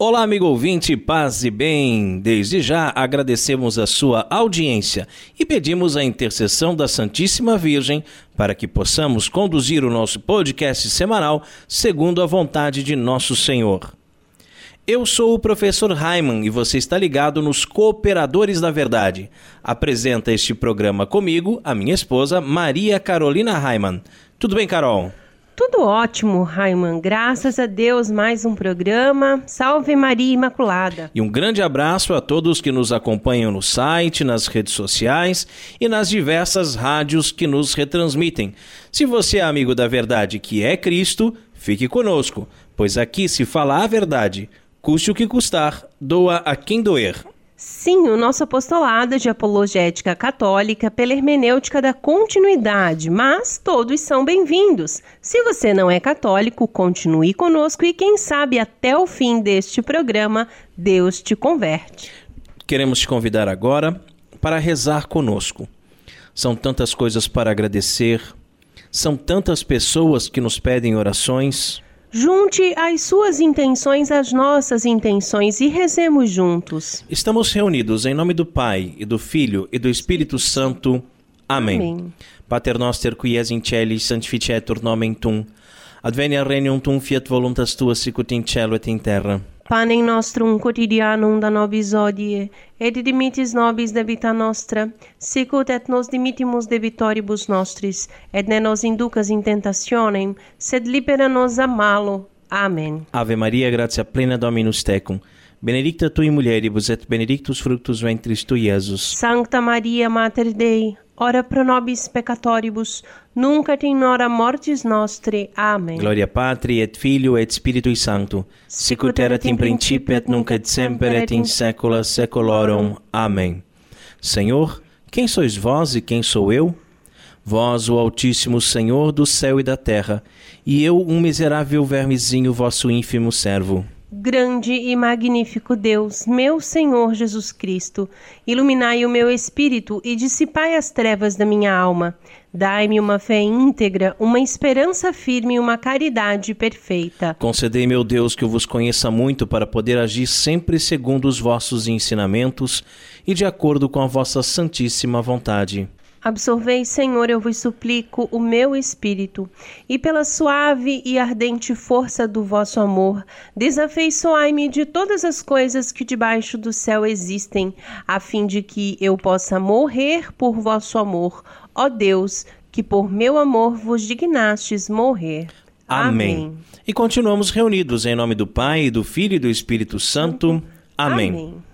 Olá, amigo ouvinte, paz e bem. Desde já agradecemos a sua audiência e pedimos a intercessão da Santíssima Virgem para que possamos conduzir o nosso podcast semanal segundo a vontade de nosso Senhor. Eu sou o professor Raiman e você está ligado nos Cooperadores da Verdade. Apresenta este programa comigo a minha esposa Maria Carolina Raiman. Tudo bem, Carol? Tudo ótimo, Raiman. Graças a Deus, mais um programa. Salve Maria Imaculada. E um grande abraço a todos que nos acompanham no site, nas redes sociais e nas diversas rádios que nos retransmitem. Se você é amigo da verdade que é Cristo, fique conosco, pois aqui se fala a verdade. Custe o que custar, doa a quem doer. Sim, o nosso apostolado é de apologética católica pela hermenêutica da continuidade, mas todos são bem-vindos. Se você não é católico, continue conosco e quem sabe até o fim deste programa Deus te converte. Queremos te convidar agora para rezar conosco. São tantas coisas para agradecer, são tantas pessoas que nos pedem orações. Junte as suas intenções às nossas intenções e rezemos juntos. Estamos reunidos em nome do Pai, e do Filho, e do Espírito Santo. Amém. Amém. Pater noster qui es in celis sanctificetur nomen tum. Advenia regnum tum fiat voluntas tua sicut in cielo et in terra. Panem nostrum quotidianum da nobis odie, et dimitis nobis debita nostra, sicut et nos dimittimus debitoribus nostris, et ne nos inducas in tentationem, sed libera nos a malo. Amen. Ave Maria, gratia plena Dominus tecum, benedicta tui mulieribus et benedictus fructus ventris tui, Iesus. Sancta Maria, Mater Dei, ora pro nobis peccatoribus, nunc et in hora mortis nostri. Amen. Gloria Patri et Filio et Spiritui Sancto, sicut erat in principio et nunc et semper et in saecula saeculorum. Amém. Senhor, quem sois vós e quem sou eu? Vós, o Altíssimo Senhor do céu e da terra, e eu, um miserável vermezinho, vosso ínfimo servo. Grande e magnífico Deus, meu Senhor Jesus Cristo, iluminai o meu espírito e dissipai as trevas da minha alma. Dai-me uma fé íntegra, uma esperança firme e uma caridade perfeita. Concedei, meu Deus, que eu vos conheça muito para poder agir sempre segundo os vossos ensinamentos e de acordo com a vossa santíssima vontade. Absorvei, Senhor, eu vos suplico, o meu espírito, e pela suave e ardente força do vosso amor, desafeiçoai-me de todas as coisas que debaixo do céu existem, a fim de que eu possa morrer por vosso amor, ó Deus, que por meu amor vos dignastes morrer. Amém. Amém. E continuamos reunidos em nome do Pai, do Filho e do Espírito Santo. Amém. Amém.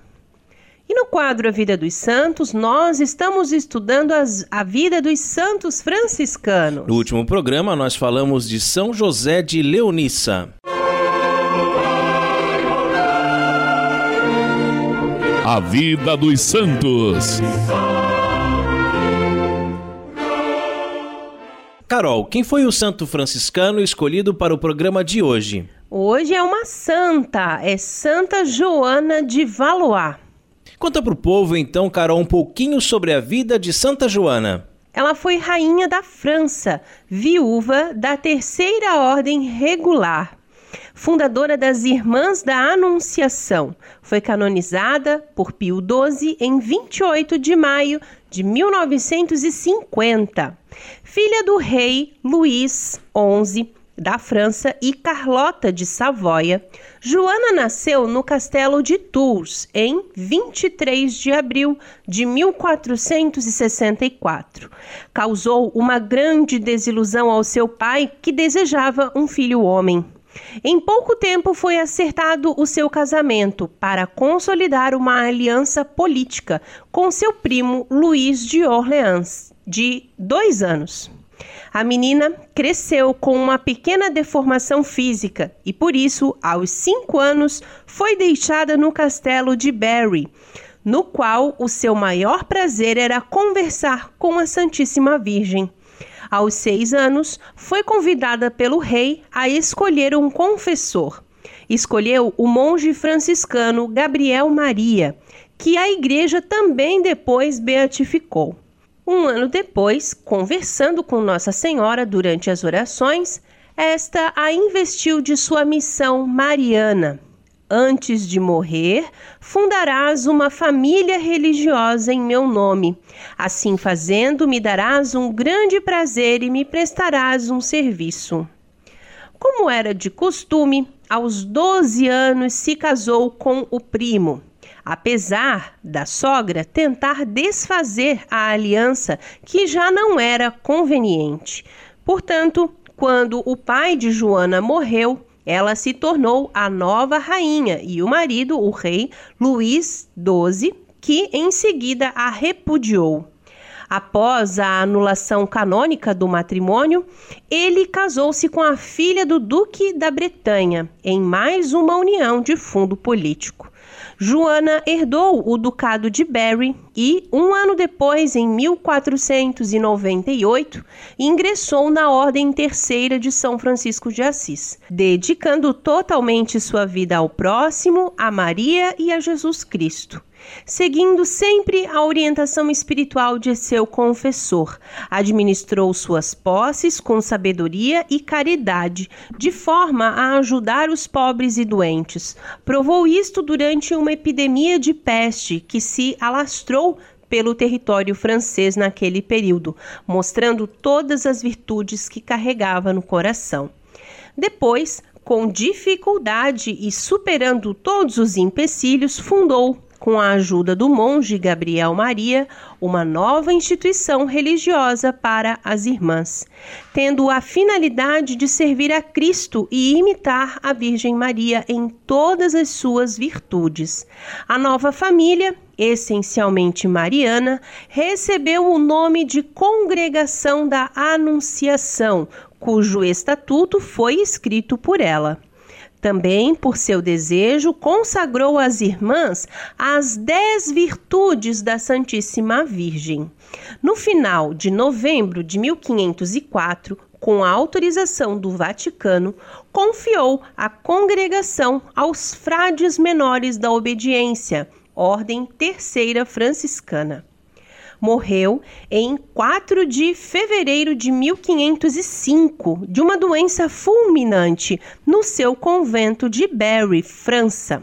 E no quadro A Vida dos Santos, nós estamos estudando as, a vida dos santos franciscanos. No último programa, nós falamos de São José de Leonissa. A Vida dos Santos. Carol, quem foi o santo franciscano escolhido para o programa de hoje? Hoje é uma santa, é Santa Joana de Valois. Conta para o povo, então, Carol, um pouquinho sobre a vida de Santa Joana. Ela foi rainha da França, viúva da Terceira Ordem Regular, fundadora das Irmãs da Anunciação. Foi canonizada por Pio XII em 28 de maio de 1950. Filha do rei Luís XI da França e Carlota de Savoia, Joana nasceu no castelo de Tours em 23 de abril de 1464. Causou uma grande desilusão ao seu pai, que desejava um filho homem. Em pouco tempo foi acertado o seu casamento para consolidar uma aliança política com seu primo Luís de Orleans, de dois anos. A menina cresceu com uma pequena deformação física e, por isso, aos cinco anos, foi deixada no castelo de Berry, no qual o seu maior prazer era conversar com a Santíssima Virgem. Aos seis anos, foi convidada pelo rei a escolher um confessor. Escolheu o monge franciscano Gabriel Maria, que a igreja também depois beatificou. Um ano depois, conversando com Nossa Senhora durante as orações, esta a investiu de sua missão mariana. Antes de morrer, fundarás uma família religiosa em meu nome. Assim fazendo, me darás um grande prazer e me prestarás um serviço. Como era de costume, aos 12 anos se casou com o primo. Apesar da sogra tentar desfazer a aliança que já não era conveniente. Portanto, quando o pai de Joana morreu, ela se tornou a nova rainha e o marido, o rei Luís XII, que em seguida a repudiou. Após a anulação canônica do matrimônio, ele casou-se com a filha do Duque da Bretanha, em mais uma união de fundo político. Joana herdou o Ducado de Berry e, um ano depois, em 1498, ingressou na Ordem Terceira de São Francisco de Assis, dedicando totalmente sua vida ao próximo, a Maria e a Jesus Cristo seguindo sempre a orientação espiritual de seu confessor. Administrou suas posses com sabedoria e caridade, de forma a ajudar os pobres e doentes. Provou isto durante uma epidemia de peste que se alastrou pelo território francês naquele período, mostrando todas as virtudes que carregava no coração. Depois, com dificuldade e superando todos os empecilhos, fundou com a ajuda do monge Gabriel Maria, uma nova instituição religiosa para as irmãs, tendo a finalidade de servir a Cristo e imitar a Virgem Maria em todas as suas virtudes. A nova família, essencialmente mariana, recebeu o nome de Congregação da Anunciação, cujo estatuto foi escrito por ela. Também, por seu desejo, consagrou às irmãs as dez virtudes da Santíssima Virgem. No final de novembro de 1504, com a autorização do Vaticano, confiou a congregação aos frades menores da obediência, Ordem Terceira Franciscana morreu em 4 de fevereiro de 1505 de uma doença fulminante no seu convento de Berry, França.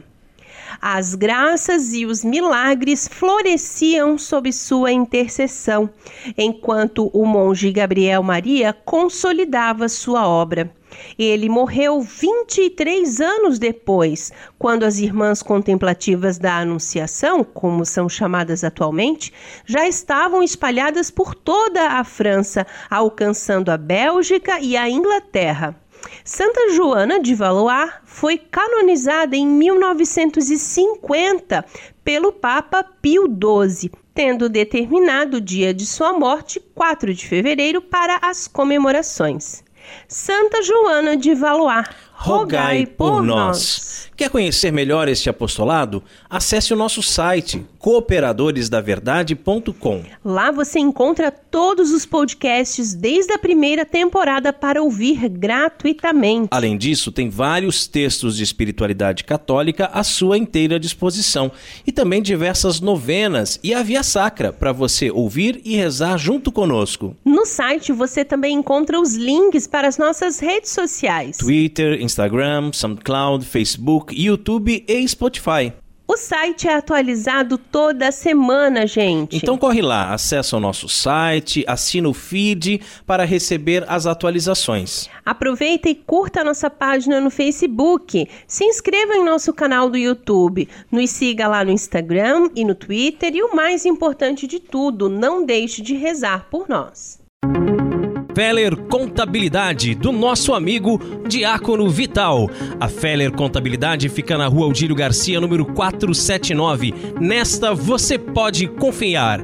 As graças e os milagres floresciam sob sua intercessão, enquanto o monge Gabriel Maria consolidava sua obra. Ele morreu 23 anos depois, quando as irmãs contemplativas da Anunciação, como são chamadas atualmente, já estavam espalhadas por toda a França, alcançando a Bélgica e a Inglaterra. Santa Joana de Valois foi canonizada em 1950 pelo Papa Pio XII, tendo determinado o dia de sua morte, 4 de fevereiro, para as comemorações. Santa Joana de Valois, rogai por nós. Quer conhecer melhor este apostolado? Acesse o nosso site cooperadoresdaverdade.com. Lá você encontra todos os podcasts desde a primeira temporada para ouvir gratuitamente. Além disso, tem vários textos de espiritualidade católica à sua inteira disposição e também diversas novenas e a Via Sacra para você ouvir e rezar junto conosco. No site você também encontra os links para as nossas redes sociais: Twitter, Instagram, SoundCloud, Facebook, YouTube e Spotify. O site é atualizado toda semana, gente. Então corre lá, acessa o nosso site, assina o feed para receber as atualizações. Aproveita e curta a nossa página no Facebook. Se inscreva em nosso canal do YouTube. Nos siga lá no Instagram e no Twitter. E o mais importante de tudo, não deixe de rezar por nós. Feller Contabilidade, do nosso amigo Diácono Vital. A Feller Contabilidade fica na rua Aldílio Garcia, número 479. Nesta você pode confiar.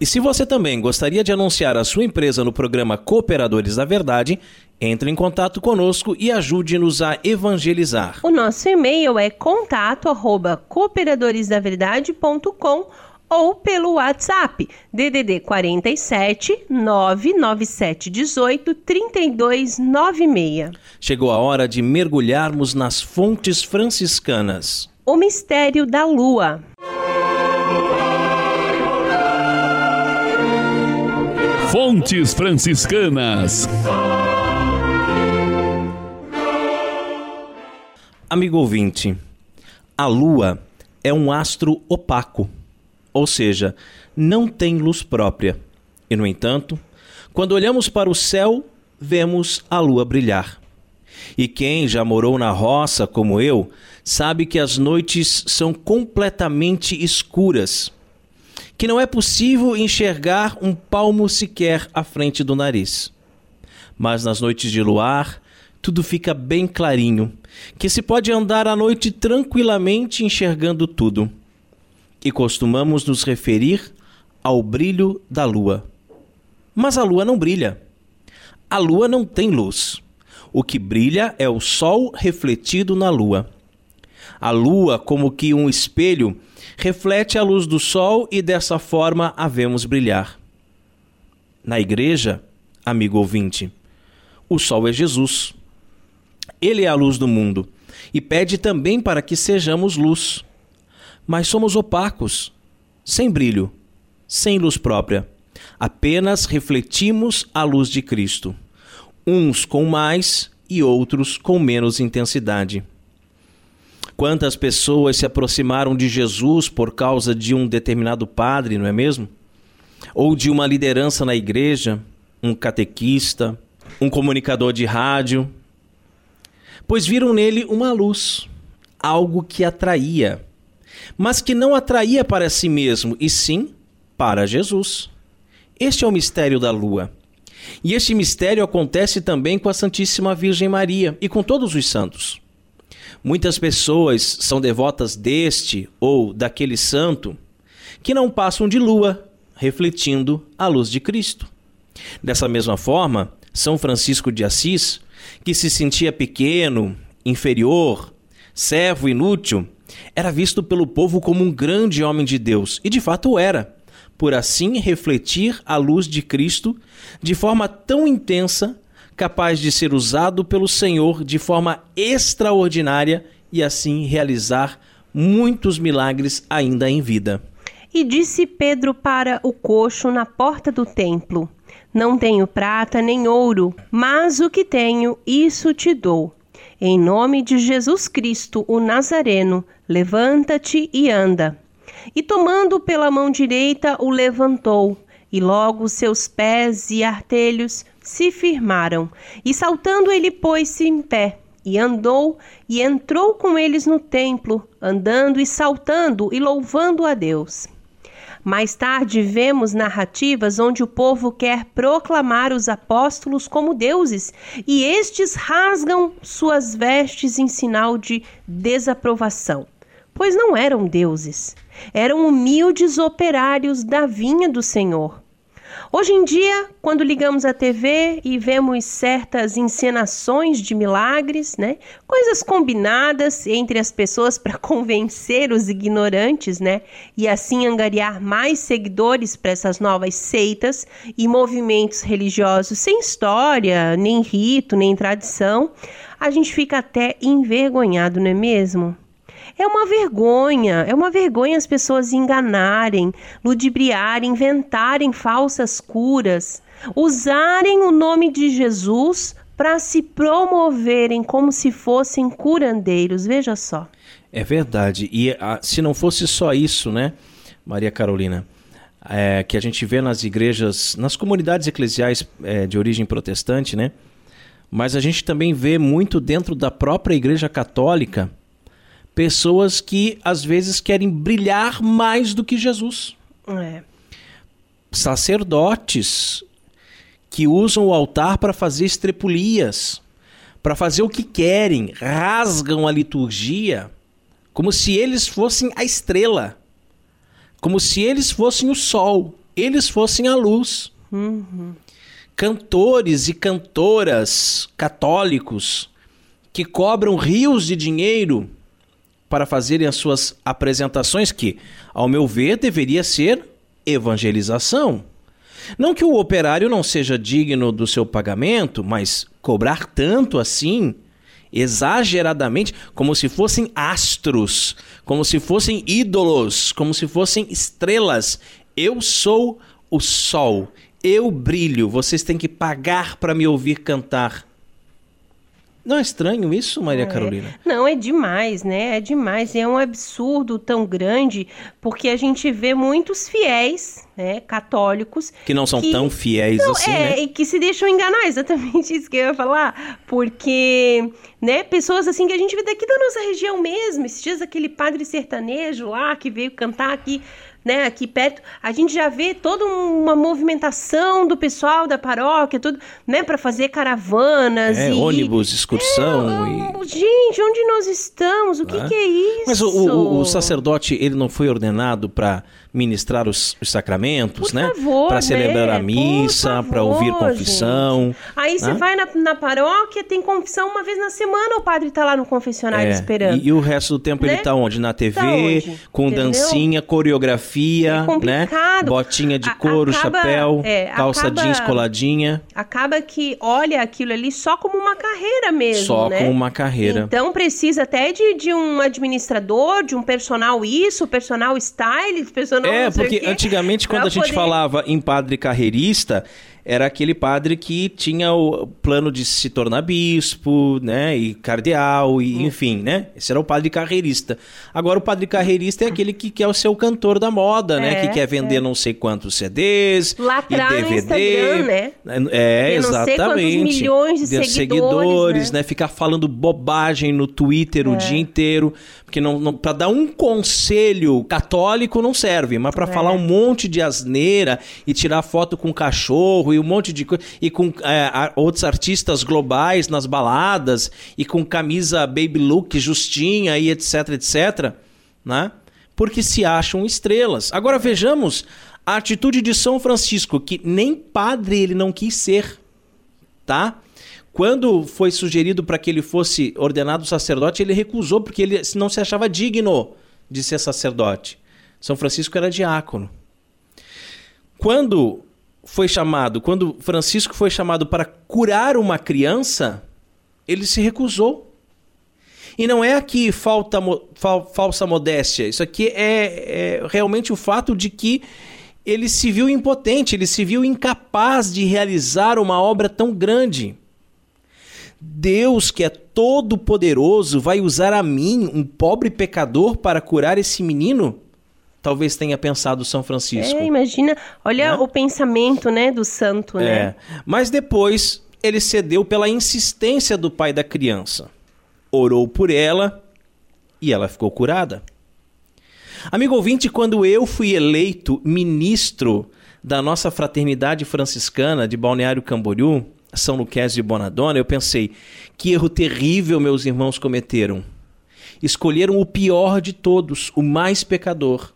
E se você também gostaria de anunciar a sua empresa no programa Cooperadores da Verdade, entre em contato conosco e ajude-nos a evangelizar. O nosso e-mail é contato@cooperadoresdaverdade.com ou pelo WhatsApp DDD 47 997 18 3296. Chegou a hora de mergulharmos nas fontes franciscanas. O mistério da lua. Fontes franciscanas. Amigo ouvinte, a lua é um astro opaco, ou seja, não tem luz própria. E, no entanto, quando olhamos para o céu, vemos a lua brilhar. E quem já morou na roça, como eu, sabe que as noites são completamente escuras que não é possível enxergar um palmo sequer à frente do nariz. Mas nas noites de luar, tudo fica bem clarinho, que se pode andar à noite tranquilamente enxergando tudo. E costumamos nos referir ao brilho da lua. Mas a lua não brilha. A lua não tem luz. O que brilha é o sol refletido na lua. A lua, como que um espelho, reflete a luz do sol e dessa forma a vemos brilhar. Na igreja, amigo ouvinte, o sol é Jesus. Ele é a luz do mundo e pede também para que sejamos luz. Mas somos opacos, sem brilho, sem luz própria. Apenas refletimos a luz de Cristo, uns com mais e outros com menos intensidade. Quantas pessoas se aproximaram de Jesus por causa de um determinado padre, não é mesmo? Ou de uma liderança na igreja, um catequista, um comunicador de rádio, pois viram nele uma luz, algo que atraía, mas que não atraía para si mesmo, e sim para Jesus. Este é o mistério da lua. E este mistério acontece também com a Santíssima Virgem Maria e com todos os santos. Muitas pessoas são devotas deste ou daquele santo que não passam de lua, refletindo a luz de Cristo. Dessa mesma forma, São Francisco de Assis, que se sentia pequeno, inferior, servo inútil, era visto pelo povo como um grande homem de Deus, e de fato era, por assim refletir a luz de Cristo de forma tão intensa capaz de ser usado pelo Senhor de forma extraordinária e assim realizar muitos milagres ainda em vida. E disse Pedro para o coxo na porta do templo: Não tenho prata nem ouro, mas o que tenho, isso te dou. Em nome de Jesus Cristo, o Nazareno, levanta-te e anda. E tomando pela mão direita, o levantou, e logo seus pés e artelhos se firmaram, e saltando ele pôs-se em pé, e andou e entrou com eles no templo, andando e saltando e louvando a Deus. Mais tarde vemos narrativas onde o povo quer proclamar os apóstolos como deuses e estes rasgam suas vestes em sinal de desaprovação, pois não eram deuses, eram humildes operários da vinha do Senhor. Hoje em dia, quando ligamos a TV e vemos certas encenações de milagres, né? Coisas combinadas entre as pessoas para convencer os ignorantes, né? E assim angariar mais seguidores para essas novas seitas e movimentos religiosos sem história, nem rito, nem tradição, a gente fica até envergonhado, não é mesmo? É uma vergonha, é uma vergonha as pessoas enganarem, ludibriarem, inventarem falsas curas, usarem o nome de Jesus para se promoverem como se fossem curandeiros. Veja só. É verdade. E a, se não fosse só isso, né, Maria Carolina? É, que a gente vê nas igrejas, nas comunidades eclesiais é, de origem protestante, né? Mas a gente também vê muito dentro da própria igreja católica pessoas que às vezes querem brilhar mais do que Jesus. É. Sacerdotes que usam o altar para fazer estrepulias, para fazer o que querem, rasgam a liturgia como se eles fossem a estrela, como se eles fossem o sol, eles fossem a luz. Uhum. Cantores e cantoras católicos que cobram rios de dinheiro para fazerem as suas apresentações, que, ao meu ver, deveria ser evangelização. Não que o operário não seja digno do seu pagamento, mas cobrar tanto assim, exageradamente, como se fossem astros, como se fossem ídolos, como se fossem estrelas. Eu sou o sol, eu brilho, vocês têm que pagar para me ouvir cantar. Não é estranho isso, Maria é. Carolina? Não, é demais, né? É demais. É um absurdo tão grande, porque a gente vê muitos fiéis, né, católicos. Que não são que... tão fiéis não, assim, é, né? E que se deixam enganar, exatamente isso que eu ia falar. Porque, né, pessoas assim que a gente vê daqui da nossa região mesmo. Esses dias aquele padre sertanejo lá que veio cantar aqui né, aqui perto, a gente já vê toda uma movimentação do pessoal da paróquia, tudo, né, para fazer caravanas é, e ônibus, excursão é, e... gente, onde nós estamos? O que, é? que é isso? Mas o, o, o sacerdote ele não foi ordenado para ministrar os, os sacramentos, Por né? Para né? celebrar a missa, para ouvir confissão. Gente. Aí você né? vai na, na, paróquia, tem confissão uma vez na semana, o padre está lá no confessionário é. esperando. E, e, o resto do tempo né? ele está onde? Na TV, tá onde? com Entendeu? dancinha, coreografia, é né? Botinha de couro, acaba, chapéu, é, calça acaba, jeans coladinha. Acaba que olha aquilo ali só como uma carreira mesmo, Só né? como uma carreira. Então precisa até de, de um administrador, de um personal isso, personal style, personal é, porque antigamente, quando a gente poder... falava em padre carreirista, era aquele padre que tinha o plano de se tornar bispo, né, e cardeal, e hum. enfim, né? Esse era o padre carreirista. Agora o padre carreirista é aquele que quer o seu cantor da moda, né, é, que quer vender é. não sei quantos CDs Lacrar e DVD, né? É, Tem exatamente. milhões de, de seguidores, seguidores né? né? Ficar falando bobagem no Twitter é. o dia inteiro, porque não, não para dar um conselho católico não serve, mas para é. falar um monte de asneira e tirar foto com cachorro e um monte de coisa. E com é, outros artistas globais nas baladas, e com camisa baby look justinha e etc, etc, né? Porque se acham estrelas. Agora vejamos a atitude de São Francisco, que nem padre ele não quis ser, tá? Quando foi sugerido para que ele fosse ordenado sacerdote, ele recusou porque ele não se achava digno de ser sacerdote. São Francisco era diácono. Quando foi chamado, quando Francisco foi chamado para curar uma criança, ele se recusou. E não é aqui falta, fal, falsa modéstia, isso aqui é, é realmente o fato de que ele se viu impotente, ele se viu incapaz de realizar uma obra tão grande. Deus, que é todo poderoso, vai usar a mim, um pobre pecador, para curar esse menino? talvez tenha pensado São Francisco. É, imagina, olha né? o pensamento, né, do santo, né? É. Mas depois ele cedeu pela insistência do pai da criança. Orou por ela e ela ficou curada. Amigo ouvinte, quando eu fui eleito ministro da nossa fraternidade franciscana de Balneário Camboriú, São Luqués de Bonadona, eu pensei, que erro terrível meus irmãos cometeram. Escolheram o pior de todos, o mais pecador.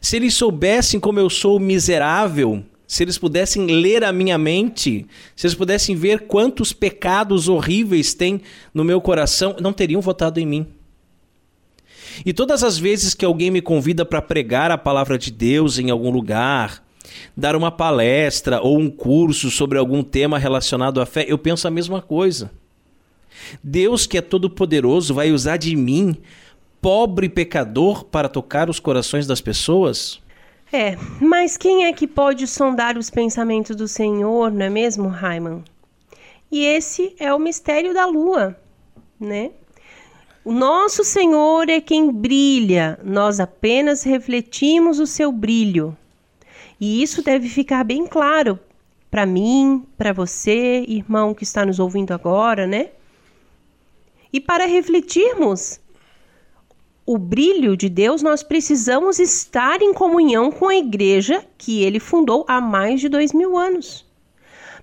Se eles soubessem como eu sou miserável, se eles pudessem ler a minha mente, se eles pudessem ver quantos pecados horríveis tem no meu coração, não teriam votado em mim. E todas as vezes que alguém me convida para pregar a palavra de Deus em algum lugar, dar uma palestra ou um curso sobre algum tema relacionado à fé, eu penso a mesma coisa. Deus, que é todo-poderoso, vai usar de mim pobre pecador para tocar os corações das pessoas? É, mas quem é que pode sondar os pensamentos do Senhor, não é mesmo, Raiman? E esse é o mistério da lua, né? O nosso Senhor é quem brilha, nós apenas refletimos o seu brilho. E isso deve ficar bem claro para mim, para você, irmão que está nos ouvindo agora, né? E para refletirmos o brilho de Deus, nós precisamos estar em comunhão com a igreja que ele fundou há mais de dois mil anos.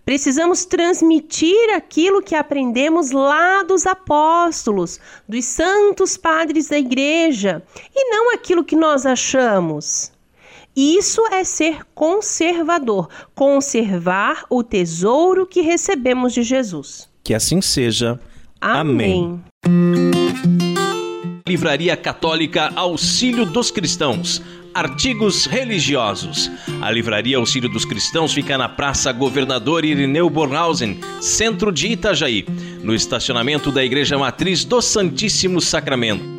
Precisamos transmitir aquilo que aprendemos lá dos apóstolos, dos santos padres da igreja, e não aquilo que nós achamos. Isso é ser conservador, conservar o tesouro que recebemos de Jesus. Que assim seja. Amém. Amém. Livraria Católica Auxílio dos Cristãos artigos religiosos. A Livraria Auxílio dos Cristãos fica na Praça Governador Irineu Bornhausen, centro de Itajaí, no estacionamento da Igreja Matriz do Santíssimo Sacramento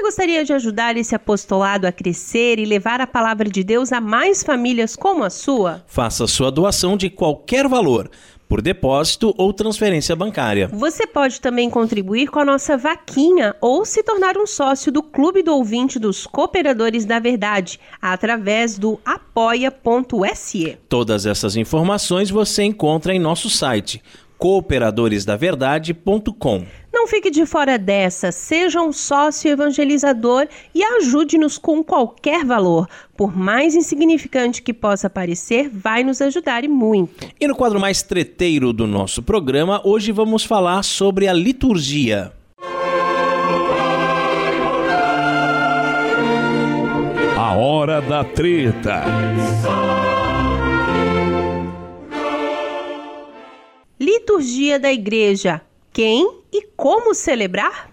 Você gostaria de ajudar esse apostolado a crescer e levar a palavra de Deus a mais famílias como a sua? Faça sua doação de qualquer valor por depósito ou transferência bancária. Você pode também contribuir com a nossa vaquinha ou se tornar um sócio do Clube do Ouvinte dos Cooperadores da Verdade através do apoia.se. Todas essas informações você encontra em nosso site cooperadoresdaverdade.com. Não fique de fora dessa, seja um sócio evangelizador e ajude-nos com qualquer valor. Por mais insignificante que possa parecer, vai nos ajudar e muito. E no quadro mais treteiro do nosso programa, hoje vamos falar sobre a liturgia. A hora da treta. Liturgia da Igreja. Quem e como celebrar?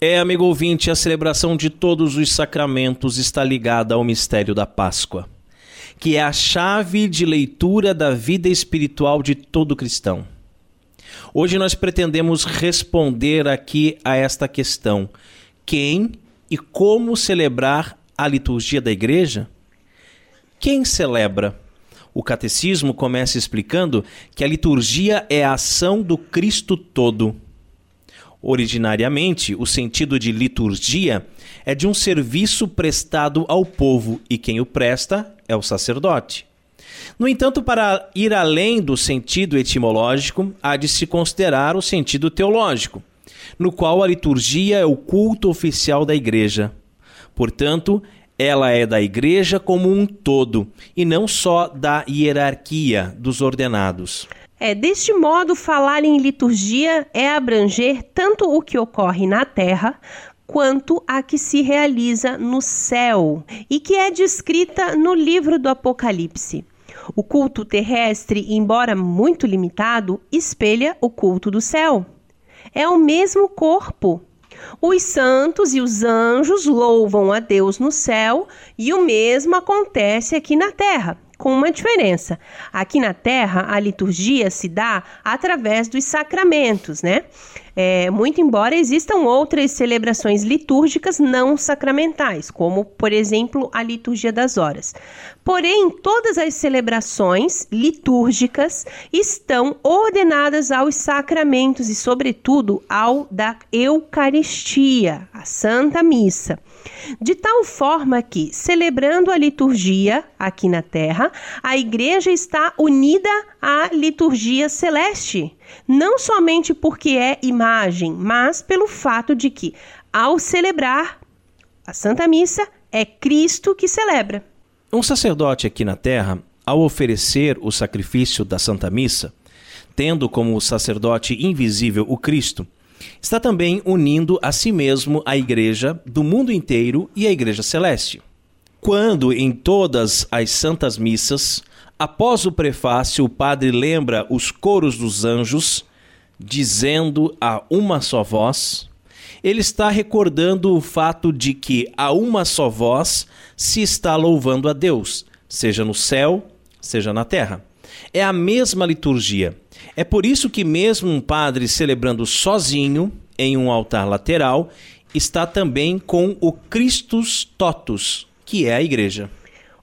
É, amigo ouvinte, a celebração de todos os sacramentos está ligada ao mistério da Páscoa, que é a chave de leitura da vida espiritual de todo cristão. Hoje nós pretendemos responder aqui a esta questão: quem e como celebrar a liturgia da igreja? Quem celebra? O catecismo começa explicando que a liturgia é a ação do Cristo todo. Originariamente, o sentido de liturgia é de um serviço prestado ao povo e quem o presta é o sacerdote. No entanto, para ir além do sentido etimológico, há de se considerar o sentido teológico, no qual a liturgia é o culto oficial da igreja. Portanto, ela é da igreja como um todo e não só da hierarquia dos ordenados. É, deste modo, falar em liturgia é abranger tanto o que ocorre na terra quanto a que se realiza no céu e que é descrita no livro do Apocalipse. O culto terrestre, embora muito limitado, espelha o culto do céu. É o mesmo corpo, os santos e os anjos louvam a Deus no céu e o mesmo acontece aqui na terra com uma diferença. Aqui na Terra, a liturgia se dá através dos sacramentos, né? É, muito embora existam outras celebrações litúrgicas não sacramentais, como, por exemplo, a liturgia das horas. Porém, todas as celebrações litúrgicas estão ordenadas aos sacramentos e, sobretudo, ao da Eucaristia, a Santa Missa. De tal forma que, celebrando a liturgia aqui na Terra, a Igreja está unida à liturgia celeste, não somente porque é imagem, mas pelo fato de que, ao celebrar a Santa Missa, é Cristo que celebra. Um sacerdote aqui na Terra, ao oferecer o sacrifício da Santa Missa, tendo como sacerdote invisível o Cristo, está também unindo a si mesmo a igreja do mundo inteiro e a igreja celeste. Quando em todas as santas missas, após o prefácio, o padre lembra os coros dos anjos, dizendo a uma só voz: ele está recordando o fato de que a uma só voz se está louvando a Deus, seja no céu, seja na terra. É a mesma liturgia. É por isso que, mesmo um padre celebrando sozinho em um altar lateral, está também com o Christus Totus, que é a igreja.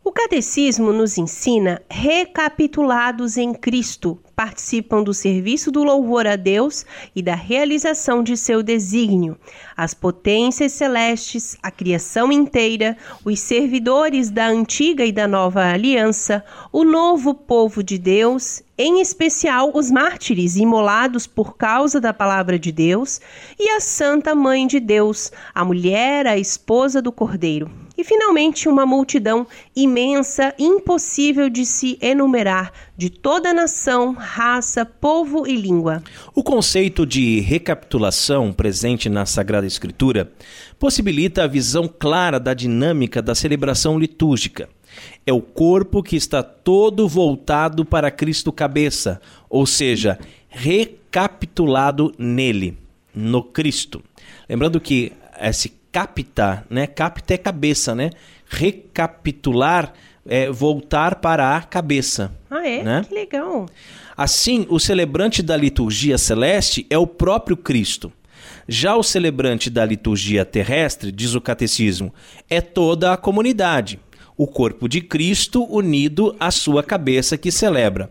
O catecismo nos ensina recapitulados em Cristo, participam do serviço do louvor a Deus e da realização de seu desígnio. As potências celestes, a criação inteira, os servidores da antiga e da nova aliança, o novo povo de Deus, em especial os mártires imolados por causa da palavra de Deus, e a Santa Mãe de Deus, a mulher, a esposa do Cordeiro e finalmente uma multidão imensa, impossível de se enumerar, de toda nação, raça, povo e língua. O conceito de recapitulação presente na Sagrada Escritura possibilita a visão clara da dinâmica da celebração litúrgica. É o corpo que está todo voltado para Cristo cabeça, ou seja, recapitulado nele, no Cristo. Lembrando que esse capta, né? Capta é cabeça, né? Recapitular é voltar para a cabeça. Ah, é? Né? Que legal. Assim, o celebrante da liturgia celeste é o próprio Cristo. Já o celebrante da liturgia terrestre, diz o catecismo, é toda a comunidade, o corpo de Cristo unido à sua cabeça que celebra.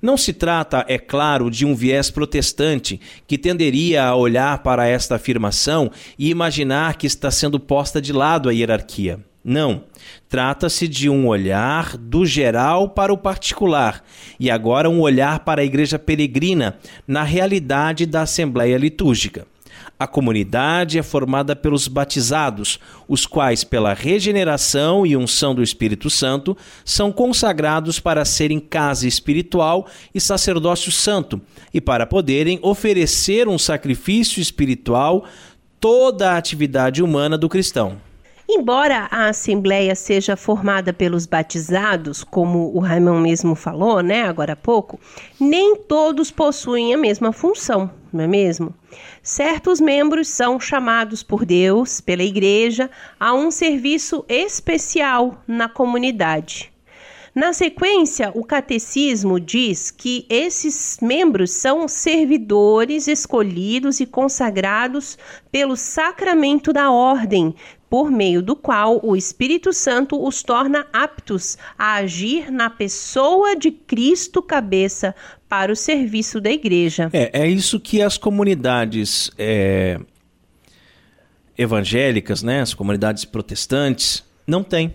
Não se trata, é claro, de um viés protestante que tenderia a olhar para esta afirmação e imaginar que está sendo posta de lado a hierarquia. Não. Trata-se de um olhar do geral para o particular e agora um olhar para a igreja peregrina na realidade da Assembleia Litúrgica. A comunidade é formada pelos batizados, os quais, pela regeneração e unção do Espírito Santo, são consagrados para serem casa espiritual e sacerdócio santo, e para poderem oferecer um sacrifício espiritual toda a atividade humana do cristão. Embora a Assembleia seja formada pelos batizados, como o Raimon mesmo falou, né, agora há pouco, nem todos possuem a mesma função, não é mesmo? Certos membros são chamados por Deus, pela Igreja, a um serviço especial na comunidade. Na sequência, o catecismo diz que esses membros são servidores escolhidos e consagrados pelo sacramento da ordem, por meio do qual o Espírito Santo os torna aptos a agir na pessoa de Cristo cabeça para o serviço da igreja. É, é isso que as comunidades é, evangélicas, né, as comunidades protestantes, não têm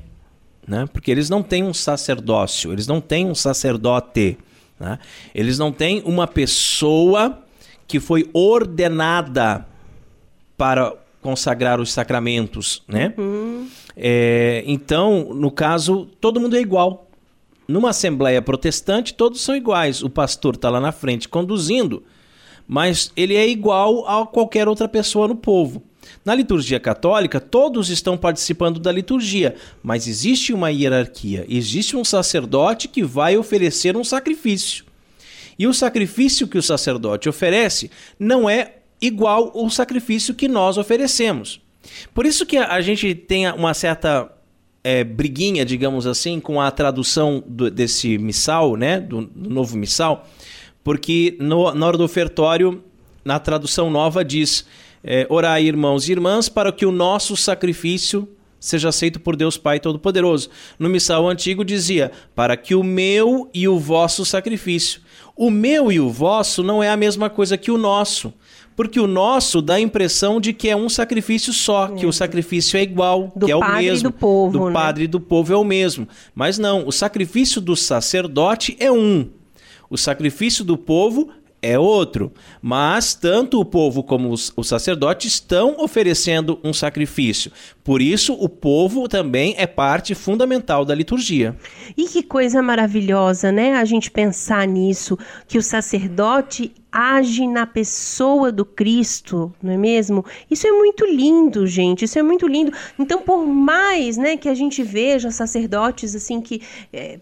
né? porque eles não têm um sacerdócio, eles não têm um sacerdote, né? eles não têm uma pessoa que foi ordenada para consagrar os sacramentos, né? Uhum. É, então, no caso, todo mundo é igual. Numa assembleia protestante, todos são iguais. O pastor está lá na frente conduzindo, mas ele é igual a qualquer outra pessoa no povo. Na liturgia católica, todos estão participando da liturgia, mas existe uma hierarquia, existe um sacerdote que vai oferecer um sacrifício. E o sacrifício que o sacerdote oferece não é igual ao sacrifício que nós oferecemos. Por isso que a gente tem uma certa é, briguinha, digamos assim, com a tradução do, desse missal, né, do, do novo missal, porque no, na hora do ofertório, na tradução nova diz é, orai, irmãos e irmãs, para que o nosso sacrifício seja aceito por Deus Pai Todo-Poderoso. No missal antigo dizia: para que o meu e o vosso sacrifício. O meu e o vosso não é a mesma coisa que o nosso. Porque o nosso dá a impressão de que é um sacrifício só, que o sacrifício é igual, do que é o padre mesmo. Do povo, do né? padre e do povo é o mesmo. Mas não, o sacrifício do sacerdote é um. O sacrifício do povo é outro. Mas tanto o povo como os, os sacerdotes estão oferecendo um sacrifício. Por isso, o povo também é parte fundamental da liturgia. E que coisa maravilhosa, né? A gente pensar nisso, que o sacerdote age na pessoa do Cristo, não é mesmo? Isso é muito lindo, gente. Isso é muito lindo. Então, por mais, né, que a gente veja sacerdotes assim que é,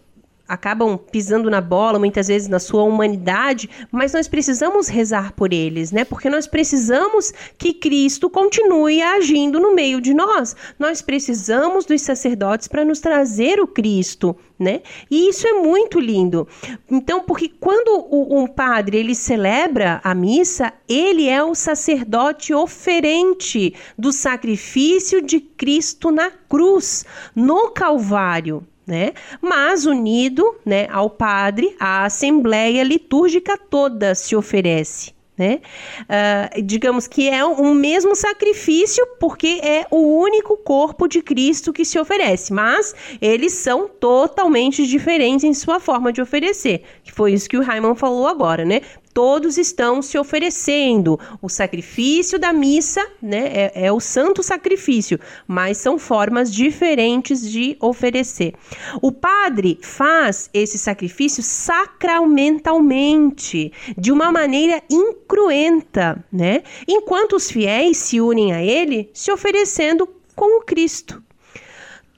acabam pisando na bola, muitas vezes na sua humanidade, mas nós precisamos rezar por eles, né? Porque nós precisamos que Cristo continue agindo no meio de nós. Nós precisamos dos sacerdotes para nos trazer o Cristo, né? E isso é muito lindo. Então, porque quando o, um padre ele celebra a missa, ele é o sacerdote oferente do sacrifício de Cristo na cruz, no Calvário né? Mas unido, né, ao padre, a assembleia litúrgica toda se oferece. Né? Uh, digamos que é o mesmo sacrifício, porque é o único corpo de Cristo que se oferece, mas eles são totalmente diferentes em sua forma de oferecer, que foi isso que o Raimon falou agora, né? Todos estão se oferecendo. O sacrifício da missa, né, é, é, o santo sacrifício, mas são formas diferentes de oferecer. O padre faz esse sacrifício sacramentalmente, de uma maneira incruenta, né? Enquanto os fiéis se unem a ele, se oferecendo com o Cristo.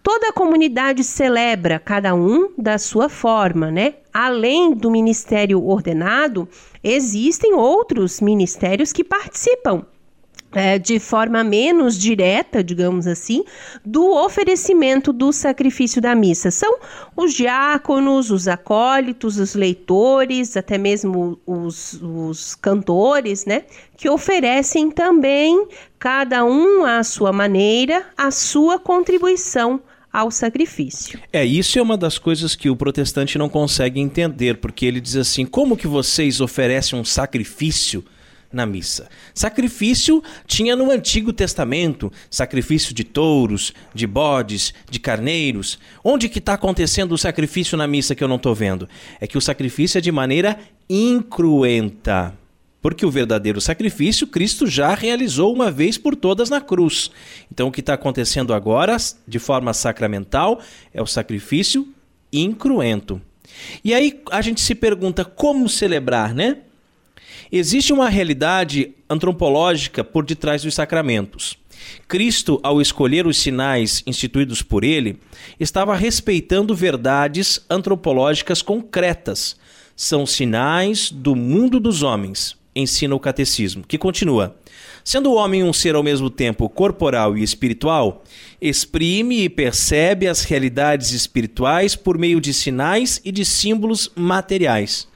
Toda a comunidade celebra, cada um da sua forma, né? Além do ministério ordenado, existem outros ministérios que participam é, de forma menos direta, digamos assim, do oferecimento do sacrifício da missa. São os diáconos, os acólitos, os leitores, até mesmo os, os cantores, né? Que oferecem também, cada um à sua maneira, a sua contribuição ao sacrifício. É, isso é uma das coisas que o protestante não consegue entender, porque ele diz assim: como que vocês oferecem um sacrifício? na missa. Sacrifício tinha no Antigo Testamento, sacrifício de touros, de bodes, de carneiros. Onde que está acontecendo o sacrifício na missa que eu não estou vendo? É que o sacrifício é de maneira incruenta. Porque o verdadeiro sacrifício Cristo já realizou uma vez por todas na cruz. Então o que está acontecendo agora, de forma sacramental, é o sacrifício incruento. E aí a gente se pergunta como celebrar, né? Existe uma realidade antropológica por detrás dos sacramentos. Cristo, ao escolher os sinais instituídos por ele, estava respeitando verdades antropológicas concretas. São sinais do mundo dos homens ensina o catecismo, que continua: Sendo o homem um ser ao mesmo tempo corporal e espiritual, exprime e percebe as realidades espirituais por meio de sinais e de símbolos materiais.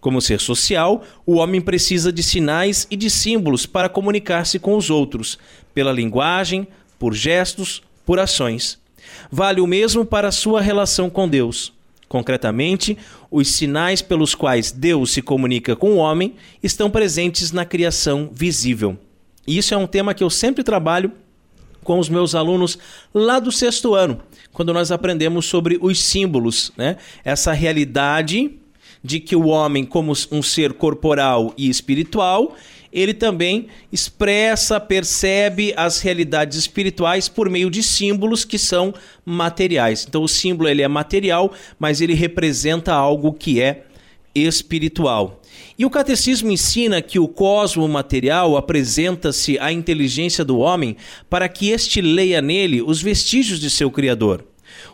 Como ser social, o homem precisa de sinais e de símbolos para comunicar-se com os outros, pela linguagem, por gestos, por ações. Vale o mesmo para a sua relação com Deus. Concretamente, os sinais pelos quais Deus se comunica com o homem estão presentes na criação visível. E isso é um tema que eu sempre trabalho com os meus alunos lá do sexto ano, quando nós aprendemos sobre os símbolos, né? Essa realidade de que o homem, como um ser corporal e espiritual, ele também expressa, percebe as realidades espirituais por meio de símbolos que são materiais. Então o símbolo ele é material, mas ele representa algo que é espiritual. E o catecismo ensina que o cosmo material apresenta-se à inteligência do homem para que este leia nele os vestígios de seu criador.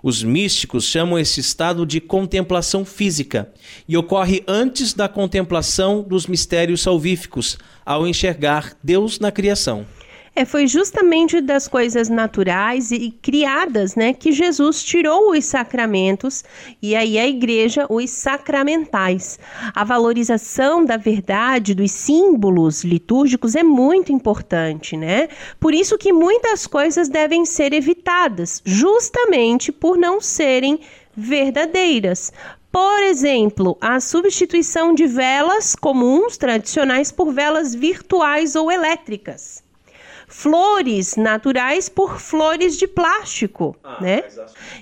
Os místicos chamam esse estado de contemplação física e ocorre antes da contemplação dos mistérios salvíficos, ao enxergar Deus na criação. É, foi justamente das coisas naturais e criadas, né, que Jesus tirou os sacramentos e aí a igreja os sacramentais. A valorização da verdade dos símbolos litúrgicos é muito importante, né? Por isso que muitas coisas devem ser evitadas, justamente por não serem verdadeiras. Por exemplo, a substituição de velas comuns tradicionais por velas virtuais ou elétricas flores naturais por flores de plástico, ah, né?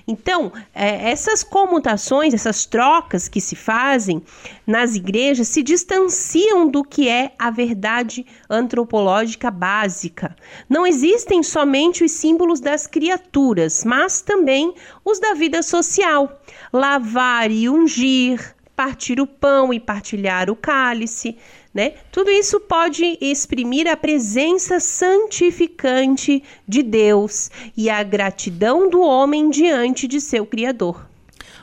Então, é, essas comutações, essas trocas que se fazem nas igrejas se distanciam do que é a verdade antropológica básica. Não existem somente os símbolos das criaturas, mas também os da vida social. Lavar e ungir, partir o pão e partilhar o cálice, né? Tudo isso pode exprimir a presença santificante de Deus e a gratidão do homem diante de seu Criador.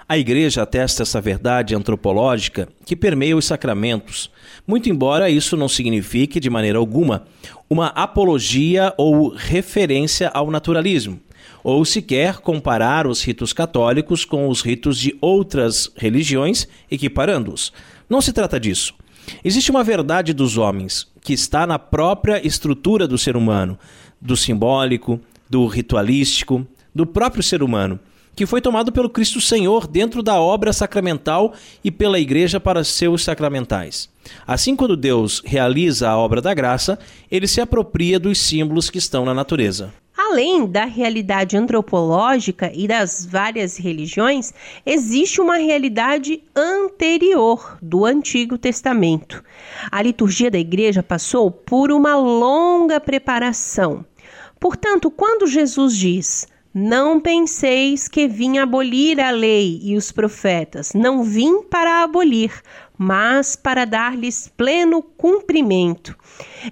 A Igreja atesta essa verdade antropológica que permeia os sacramentos, muito embora isso não signifique, de maneira alguma, uma apologia ou referência ao naturalismo, ou sequer comparar os ritos católicos com os ritos de outras religiões, equiparando-os. Não se trata disso. Existe uma verdade dos homens que está na própria estrutura do ser humano, do simbólico, do ritualístico, do próprio ser humano que foi tomado pelo Cristo Senhor dentro da obra sacramental e pela Igreja para seus sacramentais. Assim, quando Deus realiza a obra da graça, ele se apropria dos símbolos que estão na natureza. Além da realidade antropológica e das várias religiões, existe uma realidade anterior do Antigo Testamento. A liturgia da igreja passou por uma longa preparação. Portanto, quando Jesus diz: não penseis que vim abolir a lei e os profetas. Não vim para abolir, mas para dar-lhes pleno cumprimento.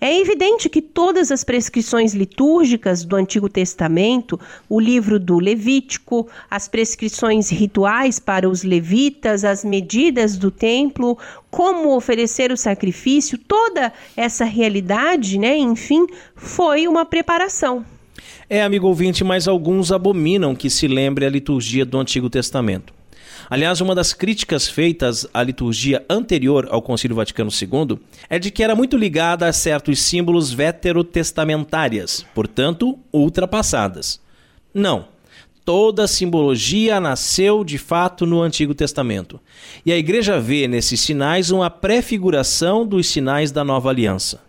É evidente que todas as prescrições litúrgicas do Antigo Testamento, o livro do Levítico, as prescrições rituais para os levitas, as medidas do templo, como oferecer o sacrifício, toda essa realidade, né, enfim, foi uma preparação. É, amigo ouvinte, mas alguns abominam que se lembre a liturgia do Antigo Testamento. Aliás, uma das críticas feitas à liturgia anterior ao Concílio Vaticano II é de que era muito ligada a certos símbolos veterotestamentárias, portanto, ultrapassadas. Não. Toda simbologia nasceu de fato no Antigo Testamento. E a Igreja vê nesses sinais uma prefiguração dos sinais da nova aliança.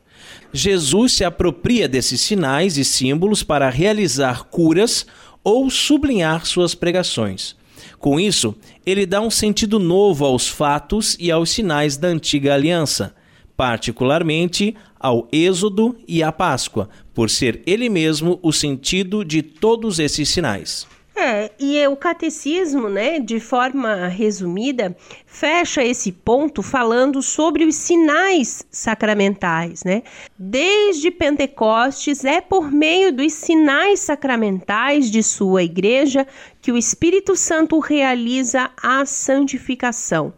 Jesus se apropria desses sinais e símbolos para realizar curas ou sublinhar suas pregações. Com isso, ele dá um sentido novo aos fatos e aos sinais da antiga aliança, particularmente ao Êxodo e à Páscoa, por ser ele mesmo o sentido de todos esses sinais. É, e o catecismo, né, de forma resumida, fecha esse ponto falando sobre os sinais sacramentais, né? Desde Pentecostes é por meio dos sinais sacramentais de sua igreja que o Espírito Santo realiza a santificação.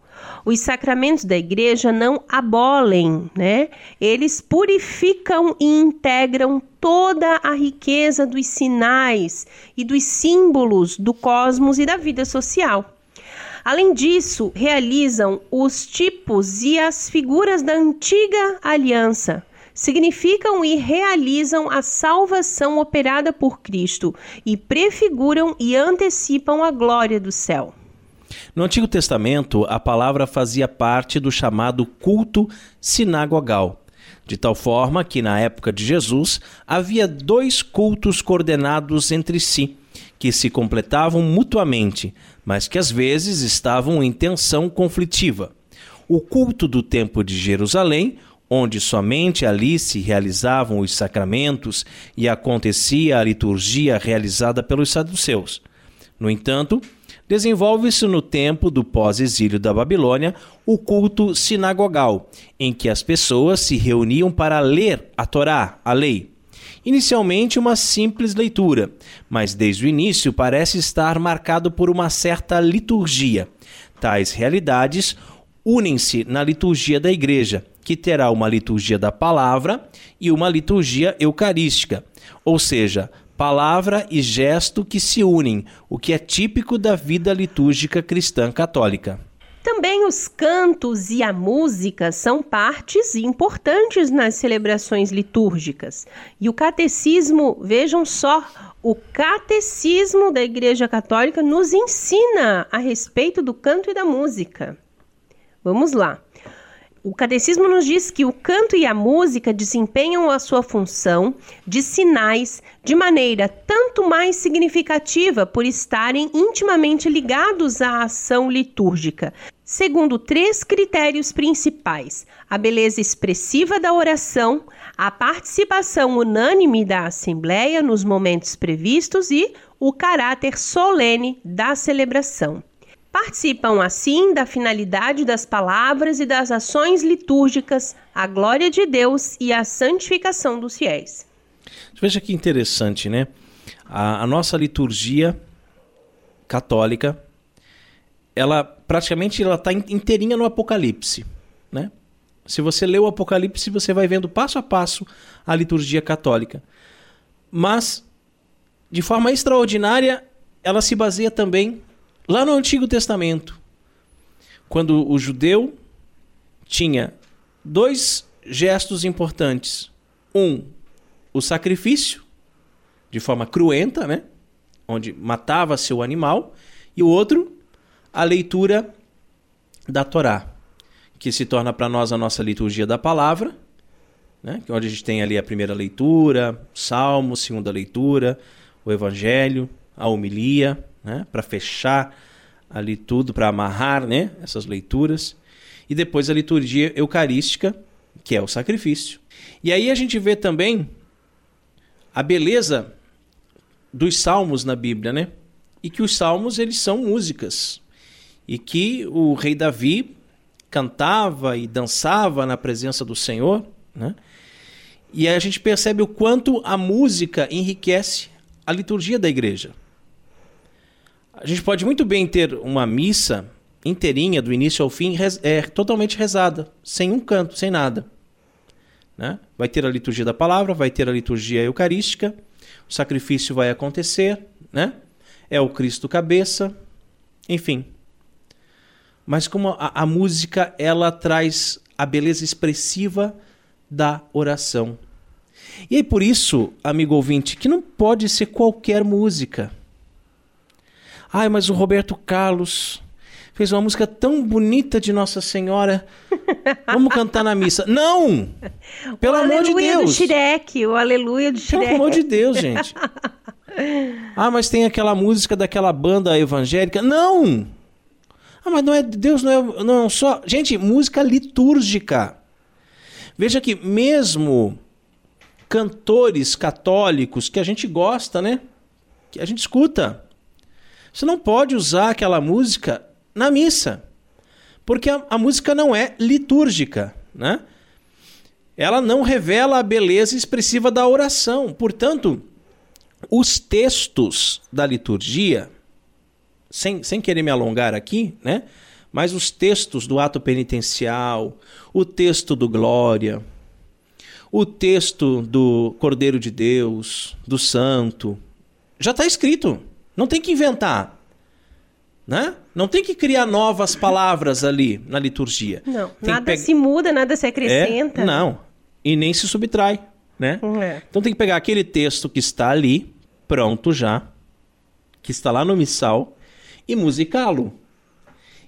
Os sacramentos da igreja não abolem, né? Eles purificam e integram toda a riqueza dos sinais e dos símbolos do cosmos e da vida social. Além disso, realizam os tipos e as figuras da antiga aliança. Significam e realizam a salvação operada por Cristo e prefiguram e antecipam a glória do céu. No Antigo Testamento, a palavra fazia parte do chamado culto sinagogal, de tal forma que na época de Jesus havia dois cultos coordenados entre si, que se completavam mutuamente, mas que às vezes estavam em tensão conflitiva. O culto do Templo de Jerusalém, onde somente ali se realizavam os sacramentos e acontecia a liturgia realizada pelos saduceus. No entanto, desenvolve-se no tempo do pós-exílio da Babilônia o culto sinagogal, em que as pessoas se reuniam para ler a Torá, a lei. Inicialmente uma simples leitura, mas desde o início parece estar marcado por uma certa liturgia. Tais realidades unem-se na liturgia da igreja, que terá uma liturgia da palavra e uma liturgia eucarística, ou seja, palavra e gesto que se unem, o que é típico da vida litúrgica cristã católica. Também os cantos e a música são partes importantes nas celebrações litúrgicas. E o catecismo, vejam só, o catecismo da Igreja Católica nos ensina a respeito do canto e da música. Vamos lá. O catecismo nos diz que o canto e a música desempenham a sua função de sinais de maneira tanto mais significativa por estarem intimamente ligados à ação litúrgica, segundo três critérios principais: a beleza expressiva da oração, a participação unânime da assembleia nos momentos previstos e o caráter solene da celebração. Participam assim da finalidade das palavras e das ações litúrgicas, a glória de Deus e a santificação dos fiéis. Veja que interessante, né? A, a nossa liturgia católica ela praticamente ela está inteirinha no Apocalipse, né? Se você lê o Apocalipse, você vai vendo passo a passo a liturgia católica. Mas, de forma extraordinária, ela se baseia também lá no Antigo Testamento, quando o judeu tinha dois gestos importantes. Um, o sacrifício, de forma cruenta, né? onde matava seu animal, e o outro, a leitura da Torá, que se torna para nós a nossa liturgia da palavra, né? onde a gente tem ali a primeira leitura, salmo, segunda leitura, o evangelho, a homilia, né? para fechar ali tudo, para amarrar né? essas leituras, e depois a liturgia eucarística, que é o sacrifício. E aí a gente vê também a beleza dos salmos na Bíblia, né? E que os salmos eles são músicas e que o rei Davi cantava e dançava na presença do Senhor, né? E aí a gente percebe o quanto a música enriquece a liturgia da igreja. A gente pode muito bem ter uma missa inteirinha, do início ao fim, é, totalmente rezada, sem um canto, sem nada. Né? Vai ter a liturgia da palavra, vai ter a liturgia eucarística, o sacrifício vai acontecer, né? É o Cristo cabeça, enfim. Mas como a, a música ela traz a beleza expressiva da oração. E aí por isso, amigo ouvinte, que não pode ser qualquer música. Ai, mas o Roberto Carlos fez uma música tão bonita de Nossa Senhora. Vamos cantar na missa. Não! Pelo o amor de Deus. do Shrek, o aleluia do Shrek. Pelo amor de Deus, gente. Ah, mas tem aquela música daquela banda evangélica. Não! Ah, mas não é Deus, não é, não é só. Gente, música litúrgica. Veja que mesmo cantores católicos que a gente gosta, né? Que a gente escuta. Você não pode usar aquela música na missa. Porque a, a música não é litúrgica, né? Ela não revela a beleza expressiva da oração. Portanto, os textos da liturgia, sem, sem querer me alongar aqui, né? Mas os textos do ato penitencial, o texto do Glória, o texto do Cordeiro de Deus, do Santo, já está escrito. Não tem que inventar. Né? Não tem que criar novas palavras ali na liturgia. Não, tem nada se muda, nada se acrescenta. É, não, e nem se subtrai, né? É. Então tem que pegar aquele texto que está ali, pronto já, que está lá no missal, e musicá-lo.